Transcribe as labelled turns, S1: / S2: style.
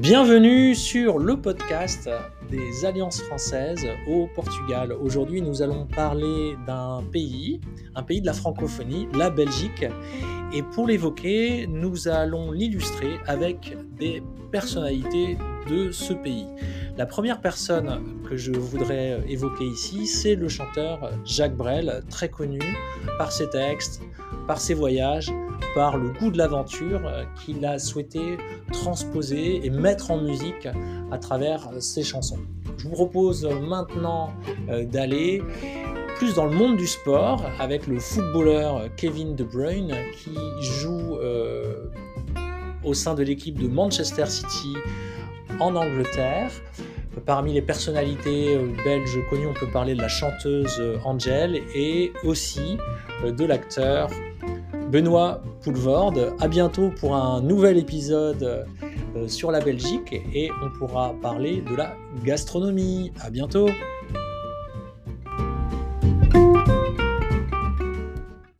S1: Bienvenue sur le podcast des alliances françaises au Portugal. Aujourd'hui, nous allons parler d'un pays, un pays de la francophonie, la Belgique. Et pour l'évoquer, nous allons l'illustrer avec des personnalités de ce pays. La première personne que je voudrais évoquer ici, c'est le chanteur Jacques Brel, très connu par ses textes, par ses voyages, par le goût de l'aventure qu'il a souhaité transposer et mettre en musique à travers ses chansons. Je vous propose maintenant euh, d'aller plus dans le monde du sport avec le footballeur Kevin De Bruyne qui joue euh, au sein de l'équipe de Manchester City en Angleterre. Parmi les personnalités euh, belges connues, on peut parler de la chanteuse Angel et aussi de l'acteur Benoît Poulvorde. À bientôt pour un nouvel épisode euh, sur la Belgique et on pourra parler de la gastronomie. À bientôt!